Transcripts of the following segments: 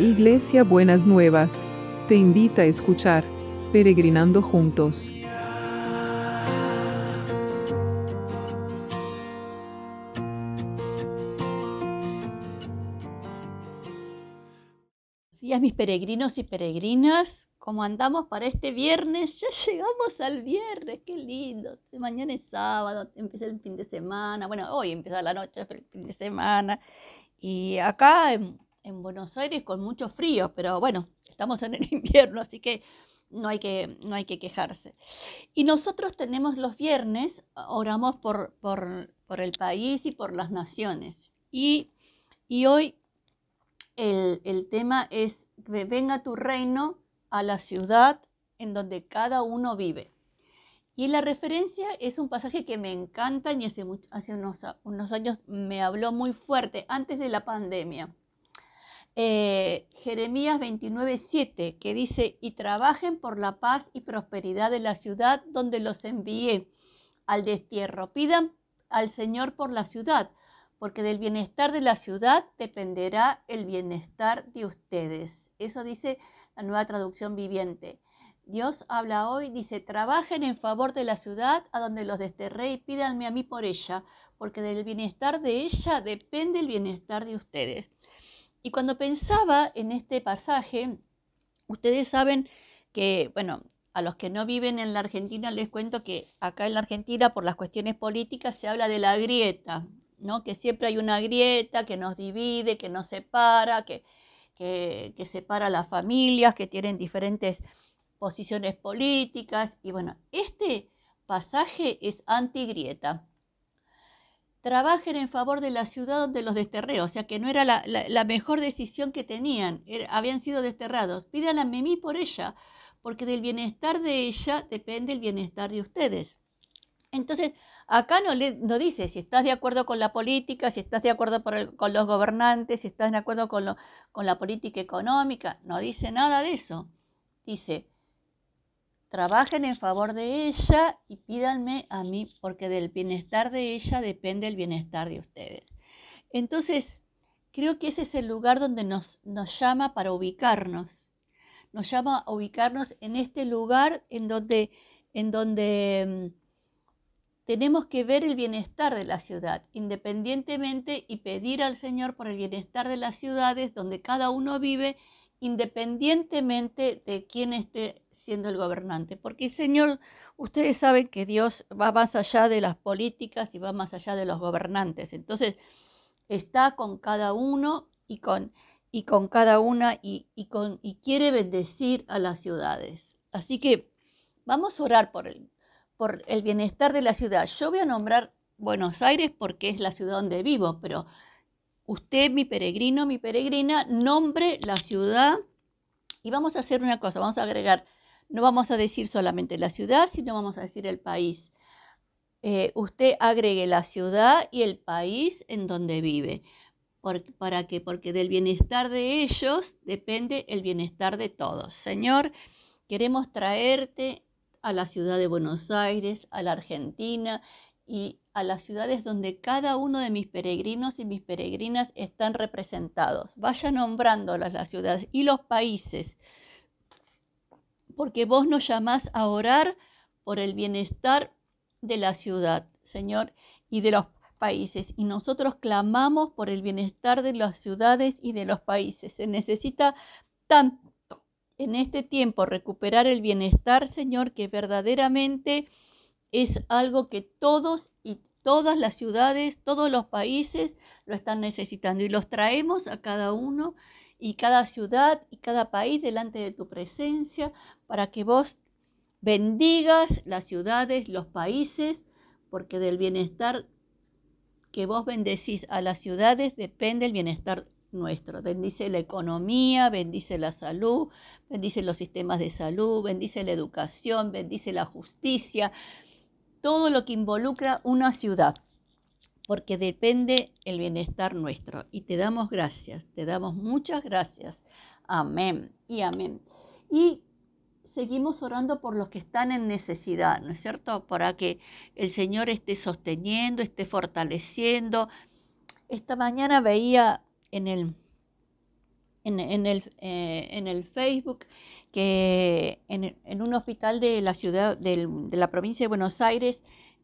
Iglesia Buenas Nuevas, te invita a escuchar Peregrinando Juntos. días mis peregrinos y peregrinas, ¿cómo andamos para este viernes? Ya llegamos al viernes, qué lindo. Mañana es sábado, empieza el fin de semana. Bueno, hoy empieza la noche, pero el fin de semana. Y acá en Buenos Aires con mucho frío, pero bueno, estamos en el invierno, así que no hay que, no hay que quejarse. Y nosotros tenemos los viernes, oramos por, por, por el país y por las naciones. Y, y hoy el, el tema es, venga tu reino a la ciudad en donde cada uno vive. Y la referencia es un pasaje que me encanta y hace, hace unos, unos, años me habló muy fuerte, antes de la pandemia. Eh, Jeremías 29, 7, que dice, y trabajen por la paz y prosperidad de la ciudad donde los envié al destierro. Pidan al Señor por la ciudad, porque del bienestar de la ciudad dependerá el bienestar de ustedes. Eso dice la nueva traducción viviente. Dios habla hoy, dice, trabajen en favor de la ciudad a donde los desterré y pídanme a mí por ella, porque del bienestar de ella depende el bienestar de ustedes. Y cuando pensaba en este pasaje, ustedes saben que, bueno, a los que no viven en la Argentina les cuento que acá en la Argentina por las cuestiones políticas se habla de la grieta, ¿no? Que siempre hay una grieta que nos divide, que nos separa, que, que, separa a las familias, que tienen diferentes posiciones políticas. Y bueno, este pasaje es antigrieta trabajen en favor de la ciudad donde los desterré, o sea que no era la, mejor decisión que tenían, habían sido desterrados. Pidan a Memí por ella, porque del bienestar de ella depende el bienestar de ustedes. Entonces, acá no, le, no dice si estás de acuerdo con la política, si estás de acuerdo con los gobernantes, si estás de acuerdo con la política económica, no dice nada de eso. Dice, trabajen en favor de ella y pídanme a mí, porque del bienestar de ella depende el bienestar de ustedes. Entonces, creo que ese es el lugar donde nos, nos llama para ubicarnos. Nos llama a ubicarnos en este lugar en donde, en donde mm, tenemos que ver el bienestar de la ciudad, independientemente y pedir al Señor por el bienestar de las ciudades donde cada uno vive, independientemente de quién esté siendo el gobernante. Porque, Señor, ustedes saben que Dios va más allá de las políticas y va más allá de los gobernantes. Entonces, está con cada uno y con, y con cada una y, y, con, y quiere bendecir a las ciudades. Así que vamos a orar por el, por el bienestar de la ciudad. Yo voy a nombrar Buenos Aires porque es la ciudad donde vivo, pero usted, mi peregrino, mi peregrina, nombre la ciudad y vamos a hacer una cosa, vamos a agregar no vamos a decir solamente la ciudad, sino vamos a decir el país. Eh, usted agregue la ciudad y el país en donde vive. ¿Para qué? Porque del bienestar de ellos depende el bienestar de todos. Señor, queremos traerte a la ciudad de Buenos Aires, a la Argentina y a las ciudades donde cada uno de mis peregrinos y mis peregrinas están representados. Vaya nombrándolas las ciudades y los países porque vos nos llamás a orar por el bienestar de la ciudad, Señor, y de los países. Y nosotros clamamos por el bienestar de las ciudades y de los países. Se necesita tanto en este tiempo recuperar el bienestar, Señor, que verdaderamente es algo que todos y todas las ciudades, todos los países lo están necesitando. Y los traemos a cada uno y cada ciudad y cada país delante de tu presencia para que vos bendigas las ciudades, los países, porque del bienestar que vos bendecís a las ciudades depende el bienestar nuestro. Bendice la economía, bendice la salud, bendice los sistemas de salud, bendice la educación, bendice la justicia, todo lo que involucra una ciudad porque depende el bienestar nuestro. Y te damos gracias, te damos muchas gracias. Amén y amén. Y seguimos orando por los que están en necesidad, ¿no es cierto? Para que el Señor esté sosteniendo, esté fortaleciendo. Esta mañana veía en el, en, el, eh, en el Facebook que en, un hospital de la ciudad, de la provincia de Buenos Aires,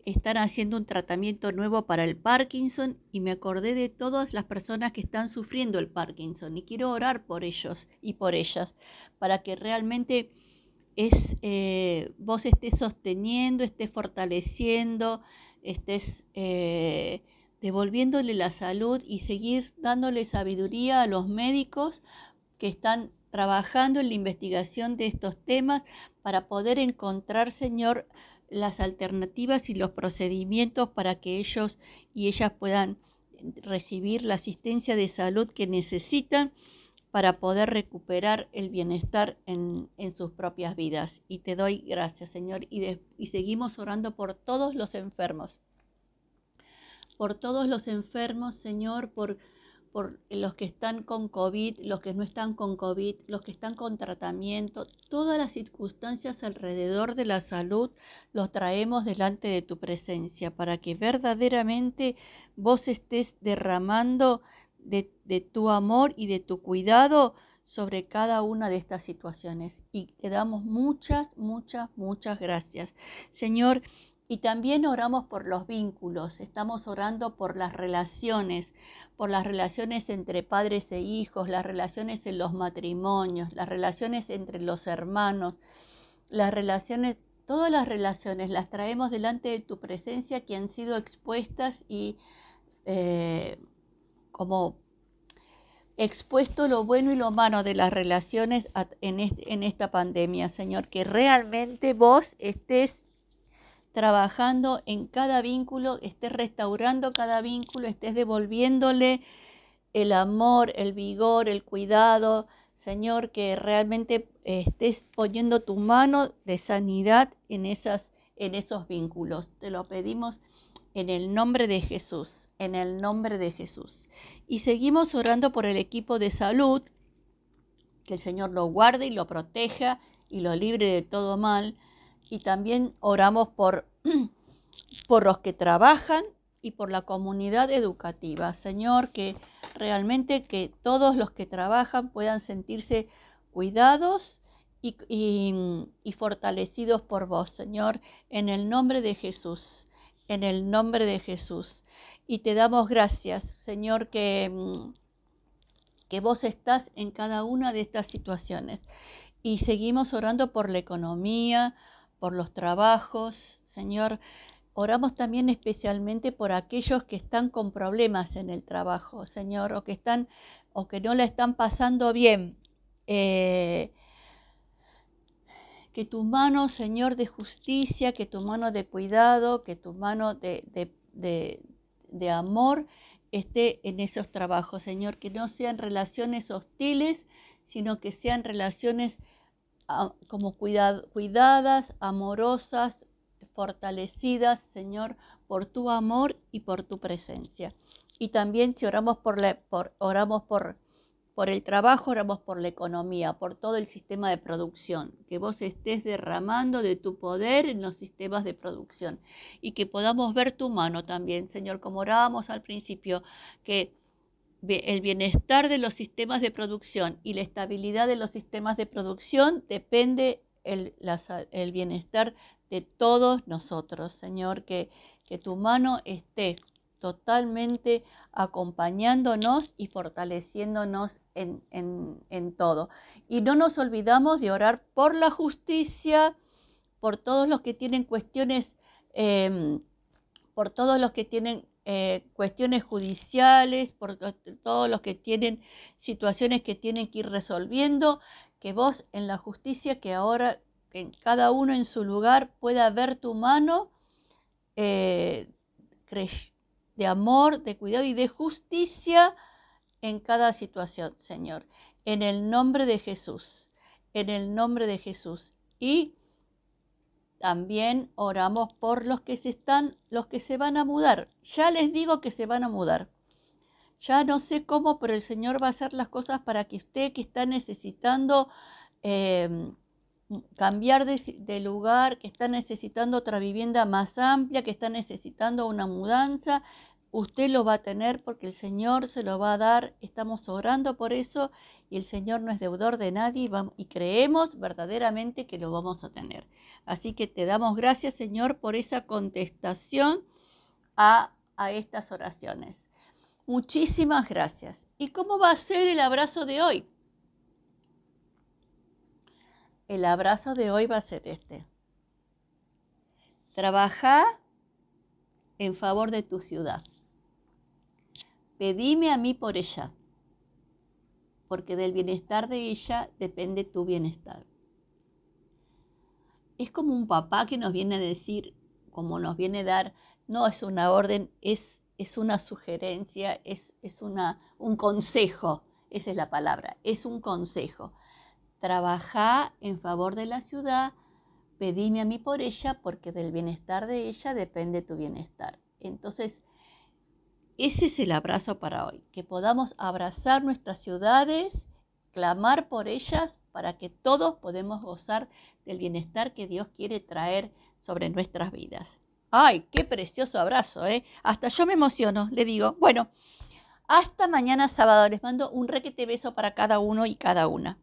están haciendo un tratamiento nuevo para el Parkinson y me acordé de todas las personas que están sufriendo el Parkinson y quiero orar por ellos y por ellas para que realmente es, eh, vos estés sosteniendo, estés fortaleciendo, estés eh, devolviéndole la salud y seguir dándole sabiduría a los médicos que están trabajando en la investigación de estos temas para poder encontrar, Señor, las alternativas y los procedimientos para que ellos y ellas puedan recibir la asistencia de salud que necesitan para poder recuperar el bienestar en, sus propias vidas. Y te doy gracias, Señor, y, y seguimos orando por todos los enfermos, por todos los enfermos, Señor, por por los que están con COVID, los que no están con COVID, los que están con tratamiento, todas las circunstancias alrededor de la salud los traemos delante de tu presencia para que verdaderamente vos estés derramando de, de tu amor y de tu cuidado sobre cada una de estas situaciones. Y te damos muchas, muchas, muchas gracias. Señor, y también oramos por los vínculos, estamos orando por las relaciones, por las relaciones entre padres e hijos, las relaciones en los matrimonios, las relaciones entre los hermanos, las relaciones, todas las relaciones las traemos delante de tu presencia que han sido expuestas y eh, como expuesto lo bueno y lo malo de las relaciones en, en esta pandemia, Señor, que realmente vos estés trabajando en cada vínculo, estés restaurando cada vínculo, estés devolviéndole el amor, el vigor, el cuidado. Señor, que realmente estés poniendo tu mano de sanidad en, esas, en esos vínculos. Te lo pedimos en el nombre de Jesús, en el nombre de Jesús. Y seguimos orando por el equipo de salud, que el Señor lo guarde y lo proteja y lo libre de todo mal y también oramos por, por los que trabajan y por la comunidad educativa. Señor, que realmente que todos los que trabajan puedan sentirse cuidados y, y, fortalecidos por vos, Señor, en el nombre de Jesús, en el nombre de Jesús. Y te damos gracias, Señor, que, que vos estás en cada una de estas situaciones. Y seguimos orando por la economía, por los trabajos. Señor, oramos también especialmente por aquellos que están con problemas en el trabajo, Señor, o que están o que no la están pasando bien. Eh, que tu mano, Señor, de justicia, que tu mano de cuidado, que tu mano de, de, de amor esté en esos trabajos, Señor, que no sean relaciones hostiles, sino que sean relaciones como cuidadas, amorosas, fortalecidas, Señor, por tu amor y por tu presencia. Y también si oramos por, la, por, oramos por, por el trabajo, oramos por la economía, por todo el sistema de producción, que vos estés derramando de tu poder en los sistemas de producción y que podamos ver tu mano también, Señor, como orábamos al principio, que el bienestar de los sistemas de producción y la estabilidad de los sistemas de producción depende el, el bienestar de todos nosotros, Señor, que, que tu mano esté totalmente acompañándonos y fortaleciéndonos en, en, todo. Y no nos olvidamos de orar por la justicia, por todos los que tienen cuestiones, em, por todos los que tienen eh, cuestiones judiciales, por todos los que tienen situaciones que tienen que ir resolviendo, que vos en la justicia, que ahora que cada uno en su lugar pueda ver tu mano eh, de amor, de cuidado y de justicia en cada situación, Señor. En el nombre de Jesús, en el nombre de Jesús. Y también oramos por los que se están, los que se van a mudar. Ya les digo que se van a mudar. Ya no sé cómo, pero el Señor va a hacer las cosas para que usted que está necesitando em, cambiar de, lugar, que está necesitando otra vivienda más amplia, que está necesitando una mudanza, usted lo va a tener porque el Señor se lo va a dar. Estamos orando por eso y el Señor no es deudor de nadie y, creemos verdaderamente que lo vamos a tener. Así que te damos gracias, Señor, por esa contestación a, a estas oraciones. Muchísimas gracias. ¿Y cómo va a ser el abrazo de hoy? El abrazo de hoy va a ser este. Trabaja en favor de tu ciudad. Pedime a mí por ella, porque del bienestar de ella depende tu bienestar. Es como un papá que nos viene a decir, como nos viene a dar, no es una orden, es, es una sugerencia, es, es una, un consejo, esa es la palabra, es un consejo. Trabaja en favor de la ciudad, pedime a mí por ella, porque del bienestar de ella depende tu bienestar. Entonces, ese es el abrazo para hoy, que podamos abrazar nuestras ciudades, clamar por ellas, para que todos podamos gozar del bienestar que Dios quiere traer sobre nuestras vidas. ¡Ay, qué precioso abrazo! ¿eh? Hasta yo me emociono, le digo. Bueno, hasta mañana sábado. Les mando un requete beso para cada uno y cada una.